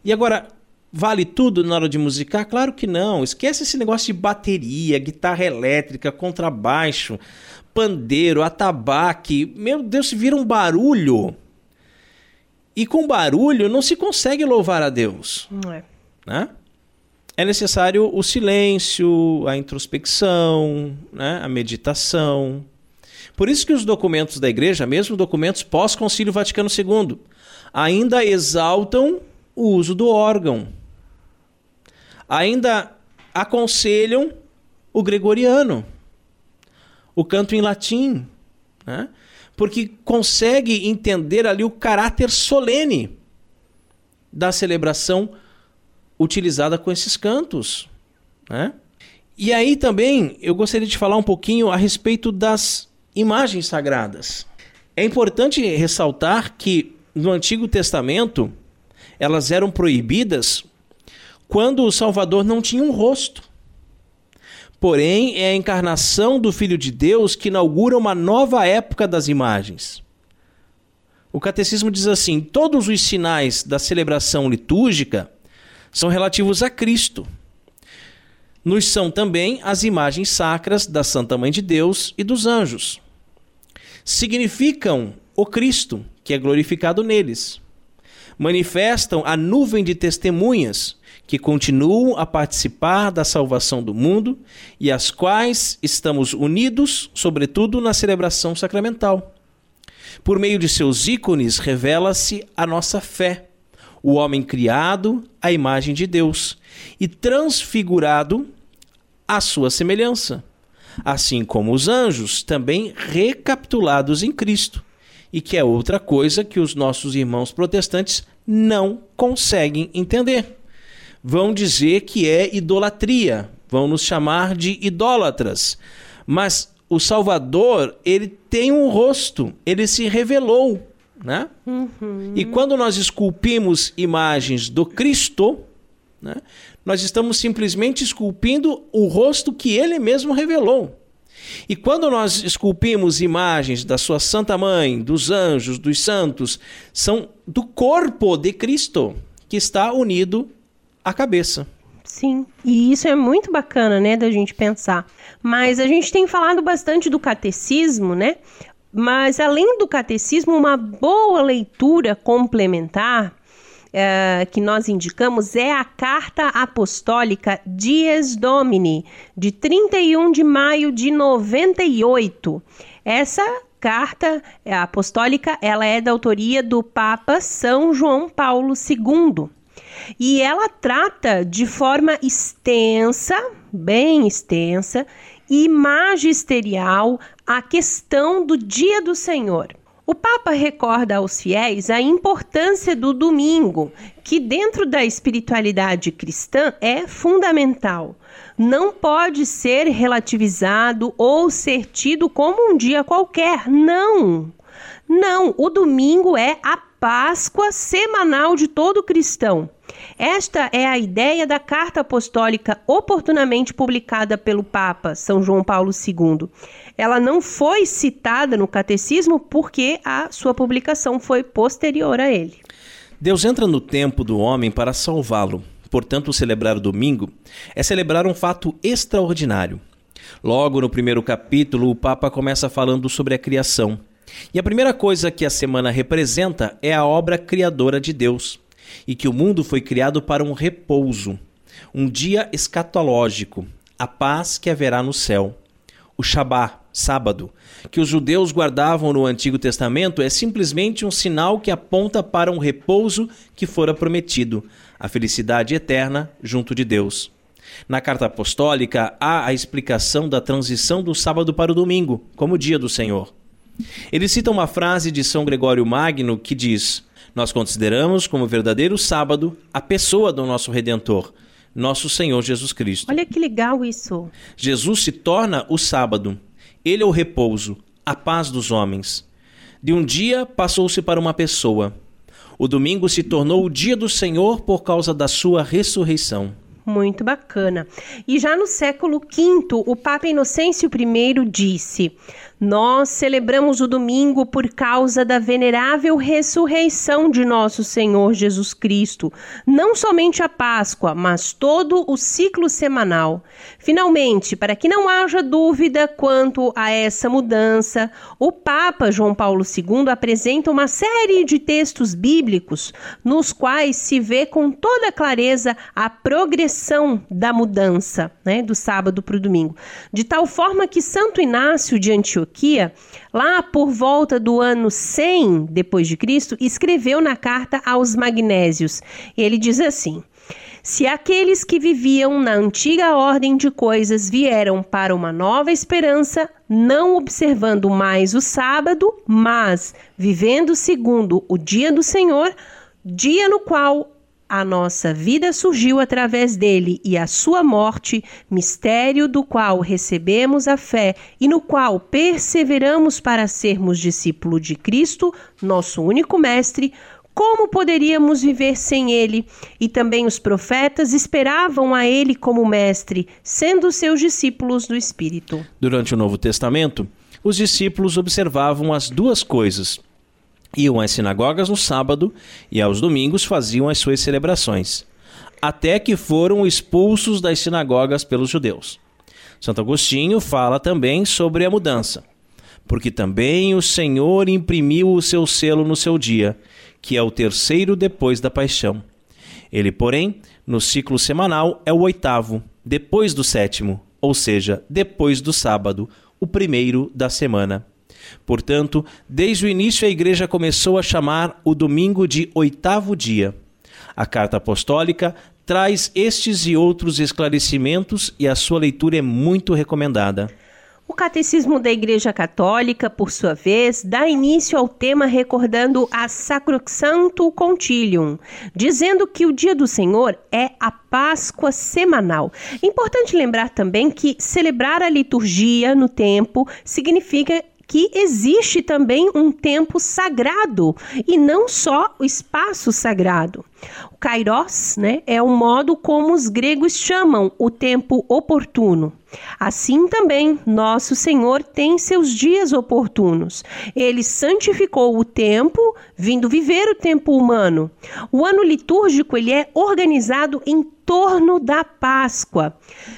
E agora, vale tudo na hora de musicar? Claro que não. Esquece esse negócio de bateria, guitarra elétrica, contrabaixo, pandeiro, atabaque. Meu Deus, se vira um barulho. E com barulho não se consegue louvar a Deus. Não é. Né? É necessário o silêncio, a introspecção, né? a meditação. Por isso que os documentos da igreja, mesmo documentos pós-concílio Vaticano II, ainda exaltam o uso do órgão. Ainda aconselham o gregoriano, o canto em latim. Né? porque consegue entender ali o caráter solene da celebração utilizada com esses cantos. Né? E aí também eu gostaria de falar um pouquinho a respeito das imagens sagradas. É importante ressaltar que no Antigo Testamento elas eram proibidas quando o Salvador não tinha um rosto. Porém, é a encarnação do Filho de Deus que inaugura uma nova época das imagens. O catecismo diz assim: todos os sinais da celebração litúrgica são relativos a Cristo. Nos são também as imagens sacras da Santa Mãe de Deus e dos anjos. Significam o Cristo, que é glorificado neles. Manifestam a nuvem de testemunhas que continuam a participar da salvação do mundo e às quais estamos unidos, sobretudo na celebração sacramental. Por meio de seus ícones revela-se a nossa fé, o homem criado à imagem de Deus e transfigurado à sua semelhança, assim como os anjos também recapitulados em Cristo e que é outra coisa que os nossos irmãos protestantes não conseguem entender. Vão dizer que é idolatria, vão nos chamar de idólatras. Mas o Salvador, ele tem um rosto, ele se revelou, né? Uhum. E quando nós esculpimos imagens do Cristo, né, nós estamos simplesmente esculpindo o rosto que ele mesmo revelou. E quando nós esculpimos imagens da sua Santa Mãe, dos anjos, dos santos, são do corpo de Cristo que está unido à cabeça. Sim, e isso é muito bacana, né, da gente pensar. Mas a gente tem falado bastante do catecismo, né? Mas além do catecismo, uma boa leitura complementar uh, que nós indicamos é a Carta Apostólica Dies Domini, de 31 de maio de 98. Essa carta apostólica ela é da autoria do Papa São João Paulo II. E ela trata de forma extensa, bem extensa e magisterial a questão do dia do Senhor. O Papa recorda aos fiéis a importância do domingo, que dentro da espiritualidade cristã é fundamental. Não pode ser relativizado ou ser tido como um dia qualquer. Não! Não, o domingo é a Páscoa semanal de todo cristão. Esta é a ideia da carta apostólica oportunamente publicada pelo Papa São João Paulo II. Ela não foi citada no catecismo porque a sua publicação foi posterior a ele. Deus entra no tempo do homem para salvá-lo. Portanto, celebrar o domingo é celebrar um fato extraordinário. Logo no primeiro capítulo, o Papa começa falando sobre a criação. E a primeira coisa que a semana representa é a obra criadora de Deus e que o mundo foi criado para um repouso, um dia escatológico, a paz que haverá no céu. O Shabá, sábado, que os judeus guardavam no Antigo Testamento, é simplesmente um sinal que aponta para um repouso que fora prometido, a felicidade eterna junto de Deus. Na carta apostólica há a explicação da transição do sábado para o domingo, como dia do Senhor. Ele cita uma frase de São Gregório Magno que diz: nós consideramos como verdadeiro sábado a pessoa do nosso Redentor, nosso Senhor Jesus Cristo. Olha que legal isso. Jesus se torna o sábado. Ele é o repouso, a paz dos homens. De um dia passou-se para uma pessoa. O domingo se tornou o dia do Senhor por causa da sua ressurreição. Muito bacana. E já no século V, o Papa Inocêncio I disse: nós celebramos o domingo por causa da venerável ressurreição de nosso Senhor Jesus Cristo, não somente a Páscoa, mas todo o ciclo semanal. Finalmente, para que não haja dúvida quanto a essa mudança, o Papa João Paulo II apresenta uma série de textos bíblicos nos quais se vê com toda clareza a progressão da mudança, né, do sábado para o domingo, de tal forma que Santo Inácio de Antioquia Antioquia, lá por volta do ano 100 depois de Cristo, escreveu na carta aos magnésios. Ele diz assim: se aqueles que viviam na antiga ordem de coisas vieram para uma nova esperança, não observando mais o sábado, mas vivendo segundo o dia do Senhor, dia no qual a nossa vida surgiu através dele e a sua morte, mistério do qual recebemos a fé e no qual perseveramos para sermos discípulo de Cristo, nosso único mestre. Como poderíamos viver sem ele? E também os profetas esperavam a ele como mestre, sendo seus discípulos do Espírito. Durante o Novo Testamento, os discípulos observavam as duas coisas iam às sinagogas no sábado e aos domingos faziam as suas celebrações, até que foram expulsos das sinagogas pelos judeus. Santo Agostinho fala também sobre a mudança, porque também o Senhor imprimiu o seu selo no seu dia, que é o terceiro depois da paixão. Ele, porém, no ciclo semanal é o oitavo, depois do sétimo, ou seja, depois do sábado, o primeiro da semana. Portanto, desde o início a Igreja começou a chamar o domingo de oitavo dia. A carta apostólica traz estes e outros esclarecimentos e a sua leitura é muito recomendada. O Catecismo da Igreja Católica, por sua vez, dá início ao tema recordando a Sacrosanto Concilium, dizendo que o Dia do Senhor é a Páscoa semanal. Importante lembrar também que celebrar a liturgia no tempo significa que existe também um tempo sagrado e não só o espaço sagrado. O kairos né, é o modo como os gregos chamam o tempo oportuno. Assim também, nosso Senhor tem seus dias oportunos. Ele santificou o tempo, vindo viver o tempo humano. O ano litúrgico ele é organizado em torno da Páscoa.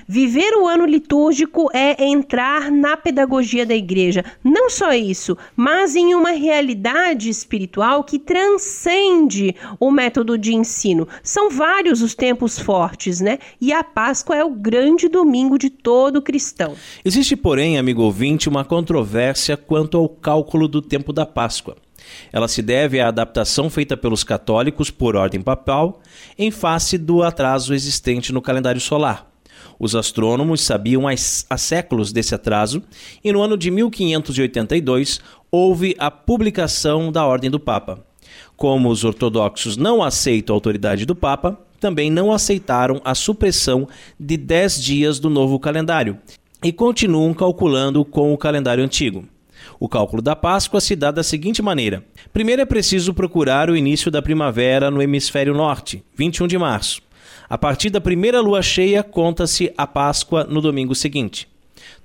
Viver o ano litúrgico é entrar na pedagogia da igreja. Não só isso, mas em uma realidade espiritual que transcende o método de ensino. São vários os tempos fortes, né? E a Páscoa é o grande domingo de todo cristão. Existe, porém, amigo ouvinte, uma controvérsia quanto ao cálculo do tempo da Páscoa. Ela se deve à adaptação feita pelos católicos por ordem papal em face do atraso existente no calendário solar. Os astrônomos sabiam há séculos desse atraso e no ano de 1582 houve a publicação da Ordem do Papa. Como os ortodoxos não aceitam a autoridade do Papa, também não aceitaram a supressão de 10 dias do novo calendário e continuam calculando com o calendário antigo. O cálculo da Páscoa se dá da seguinte maneira: primeiro é preciso procurar o início da primavera no hemisfério norte, 21 de março. A partir da primeira lua cheia, conta-se a Páscoa no domingo seguinte.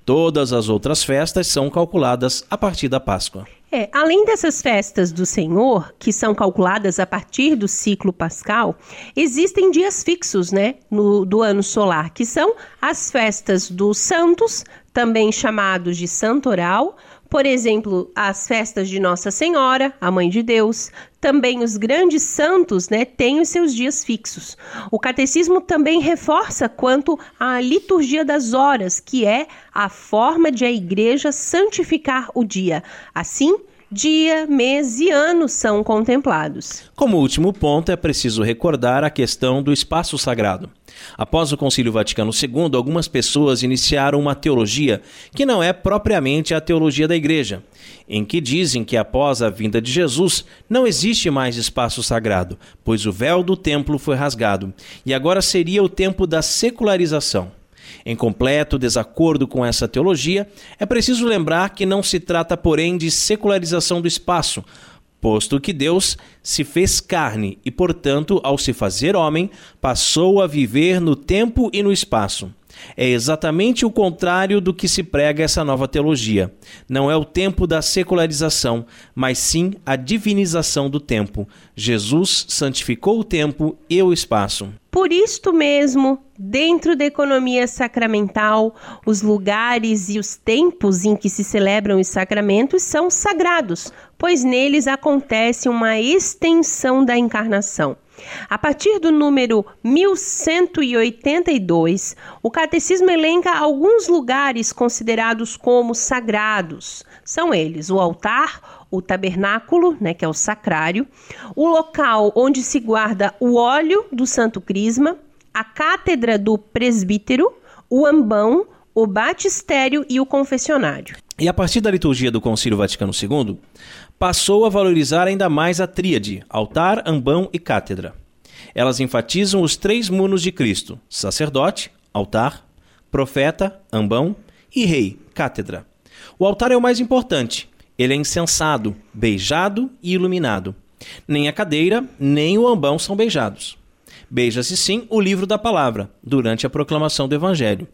Todas as outras festas são calculadas a partir da Páscoa. É, além dessas festas do Senhor, que são calculadas a partir do ciclo pascal, existem dias fixos, né, no, do ano solar, que são as festas dos santos, também chamados de santoral, por exemplo, as festas de Nossa Senhora, a Mãe de Deus, também os grandes santos, né, têm os seus dias fixos. O catecismo também reforça quanto à liturgia das horas, que é a forma de a igreja santificar o dia. Assim, dia, mês e ano são contemplados. Como último ponto, é preciso recordar a questão do espaço sagrado. Após o Concílio Vaticano II, algumas pessoas iniciaram uma teologia que não é propriamente a teologia da Igreja, em que dizem que após a vinda de Jesus não existe mais espaço sagrado, pois o véu do templo foi rasgado, e agora seria o tempo da secularização. Em completo desacordo com essa teologia, é preciso lembrar que não se trata, porém, de secularização do espaço, posto que Deus se fez carne e, portanto, ao se fazer homem, passou a viver no tempo e no espaço. É exatamente o contrário do que se prega essa nova teologia. Não é o tempo da secularização, mas sim a divinização do tempo. Jesus santificou o tempo e o espaço. Por isto mesmo, dentro da economia sacramental, os lugares e os tempos em que se celebram os sacramentos são sagrados, pois neles acontece uma extensão da encarnação. A partir do número 1182, o catecismo elenca alguns lugares considerados como sagrados. São eles o altar, o tabernáculo, né, que é o sacrário, o local onde se guarda o óleo do Santo Crisma, a cátedra do presbítero, o ambão, o batistério e o confessionário. E a partir da liturgia do Concílio Vaticano II, passou a valorizar ainda mais a tríade, altar, ambão e cátedra. Elas enfatizam os três munos de Cristo: sacerdote, altar, profeta, ambão e rei, cátedra. O altar é o mais importante. Ele é incensado, beijado e iluminado. Nem a cadeira, nem o ambão são beijados. Beija-se sim o livro da palavra, durante a proclamação do evangelho.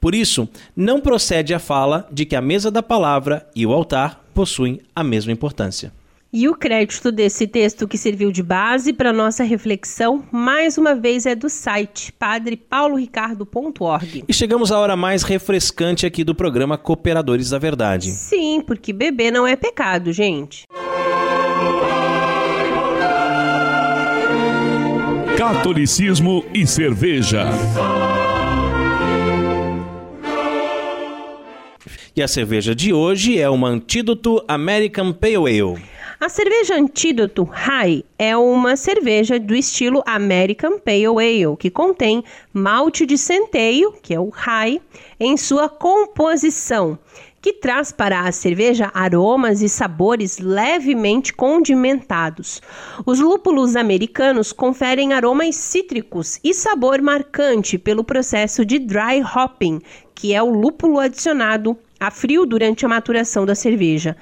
Por isso, não procede a fala de que a mesa da palavra e o altar possuem a mesma importância. E o crédito desse texto que serviu de base para nossa reflexão, mais uma vez, é do site padrepauloricardo.org. E chegamos à hora mais refrescante aqui do programa Cooperadores da Verdade. Sim, porque beber não é pecado, gente. Catolicismo e cerveja. E a cerveja de hoje é uma Antídoto American Pale Ale. A cerveja Antídoto High é uma cerveja do estilo American Pale Ale, que contém malte de centeio, que é o High, em sua composição, que traz para a cerveja aromas e sabores levemente condimentados. Os lúpulos americanos conferem aromas cítricos e sabor marcante pelo processo de dry hopping, que é o lúpulo adicionado a frio durante a maturação da cerveja.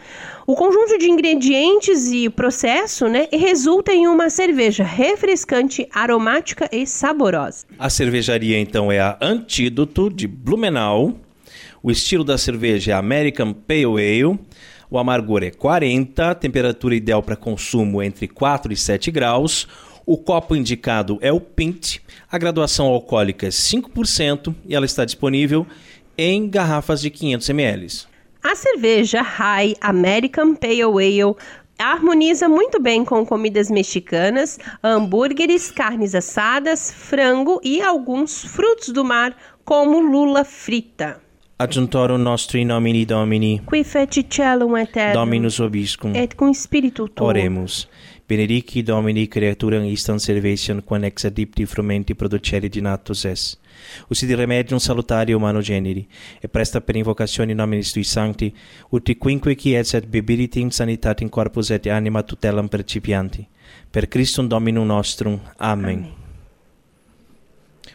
O conjunto de ingredientes e processo né, resulta em uma cerveja refrescante, aromática e saborosa. A cervejaria, então, é a Antídoto de Blumenau. O estilo da cerveja é American Pale Ale. O amargor é 40, temperatura ideal para consumo entre 4 e 7 graus. O copo indicado é o Pint. A graduação alcoólica é 5% e ela está disponível em garrafas de 500 ml. A cerveja High American Pale Ale harmoniza muito bem com comidas mexicanas, hambúrgueres, carnes assadas, frango e alguns frutos do mar, como lula frita. Adjuntoro nostri nomini domini. Qui fecicelum et terra. Dominus obiscum. Et cum spiritu tuo. Oremus. Benedici Domini creaturam instant servation quan ex adipti frumenti producere dinatus es. usi di remedium salutari humano generi, e presta per invocazione in nominis tui sancti, uti quinque quies et bibiritim sanitatem corpus et anima tutelam percipianti. Per Christum Dominum nostrum. Amen. Amen.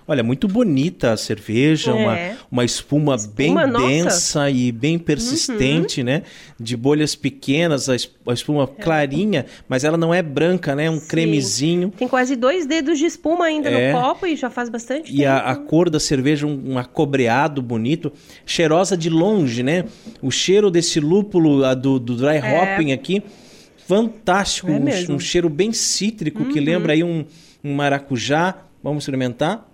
Olha, muito bonita a cerveja, é. uma, uma espuma, espuma bem nossa. densa e bem persistente, uhum. né? De bolhas pequenas, a, espuma é. clarinha, mas ela não é branca, né? Um Sim. cremezinho. Tem quase dois dedos de espuma ainda é. no copo e já faz bastante e tempo. E a, a, cor da cerveja, um, um acobreado bonito, cheirosa de longe, né? O cheiro desse lúpulo a, do, do dry é. hopping aqui, fantástico. É um, um, cheiro bem cítrico uhum. que lembra aí um, um maracujá. Vamos experimentar?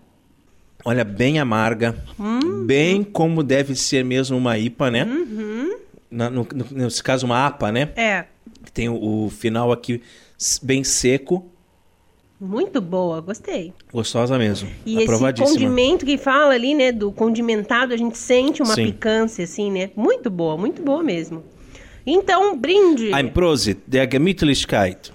Olha, bem amarga. Uhum. Bem como deve ser mesmo uma IPA, né? Uhum. Na, no, no, nesse caso, uma APA, né? É. Tem o, o final aqui bem seco. Muito boa, gostei. Gostosa mesmo. E esse condimento que fala ali, né, do condimentado, a gente sente uma Sim. picância, assim, né? Muito boa, muito boa mesmo. Então, brinde. Ein Prosit der Gemütlichkeit.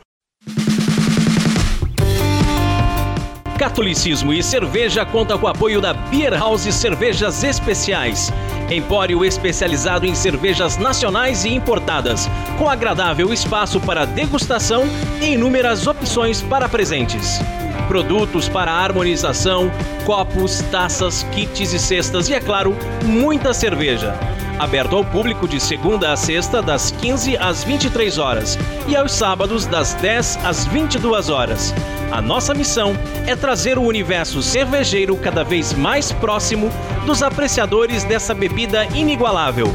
Catolicismo e Cerveja conta com o apoio da Beer House Cervejas Especiais. Empório especializado em cervejas nacionais e importadas, com agradável espaço para degustação e inúmeras opções para presentes. Produtos para harmonização, copos, taças, kits e cestas e, é claro, muita cerveja aberto ao público de segunda a sexta, das 15 às 23 horas, e aos sábados, das 10 às 22 horas. A nossa missão é trazer o universo cervejeiro cada vez mais próximo dos apreciadores dessa bebida inigualável.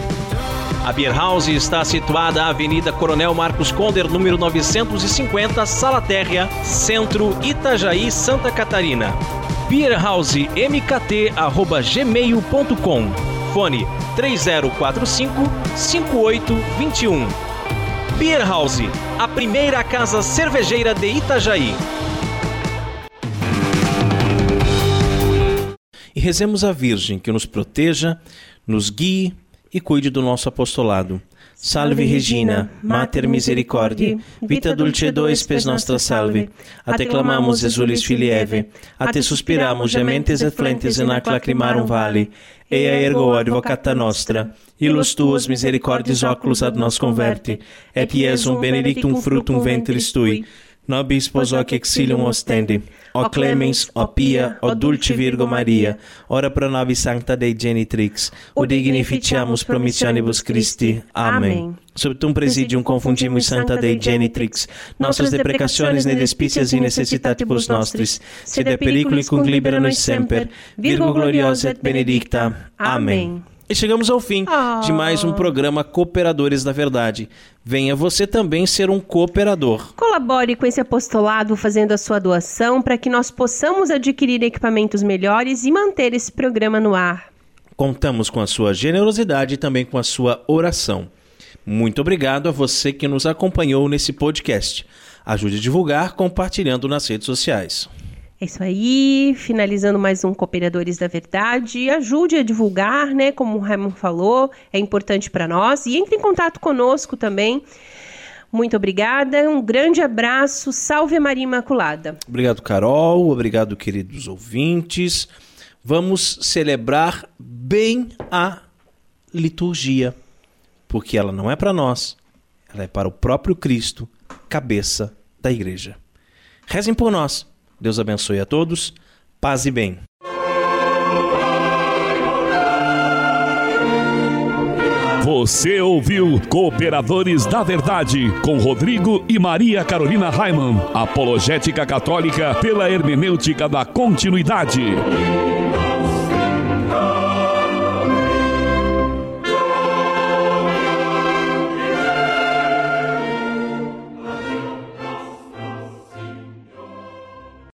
A Beer House está situada na Avenida Coronel Marcos Conder, número 950, Sala Térrea, Centro, Itajaí, Santa Catarina. beerhousemkt@gmail.com. Fone 3045 5821. Beer House, a primeira casa cervejeira de Itajaí. E rezemos a Virgem que nos proteja, nos guie e cuide do nosso apostolado. Salve Regina, Mater Misericordiae, vita dulcedois spes nostra salve. A te clamamos, exulis filieve, a te suspiramos, gementes et flentes in ac lacrimarum vale. Ea ergo advocata nostra, ilus tuos misericordias oculos ad nos converti, et Iesum benedictum fructum ventris tui, nobis pos hoc exilium ostendi. O clemens, o pia, o dulce Virgo Maria, ora pro nobis sancta Dei genitrix, o dignificiamus promissionibus Christi. Amém. Sob tum presidium confundimus Santa Dei genitrix, nossas deprecationes ne despicias e necessitatibus nostris, sede periculi cum libera nos semper, Virgo gloriosa et benedicta. Amém. E chegamos ao fim oh. de mais um programa Cooperadores da Verdade. Venha você também ser um cooperador. Colabore com esse apostolado fazendo a sua doação para que nós possamos adquirir equipamentos melhores e manter esse programa no ar. Contamos com a sua generosidade e também com a sua oração. Muito obrigado a você que nos acompanhou nesse podcast. Ajude a divulgar compartilhando nas redes sociais. É isso aí, finalizando mais um Cooperadores da Verdade. Ajude a divulgar, né? Como o Raimon falou, é importante para nós. E entre em contato conosco também. Muito obrigada, um grande abraço, salve Maria Imaculada. Obrigado, Carol, obrigado, queridos ouvintes. Vamos celebrar bem a liturgia. porque ela não é para nós, ela é para o próprio Cristo, cabeça da igreja. Rezem por nós. Deus abençoe a todos. Paz e bem. Você ouviu Cooperadores da Verdade com Rodrigo e Maria Carolina Raimann. Apologética Católica pela hermenêutica da continuidade.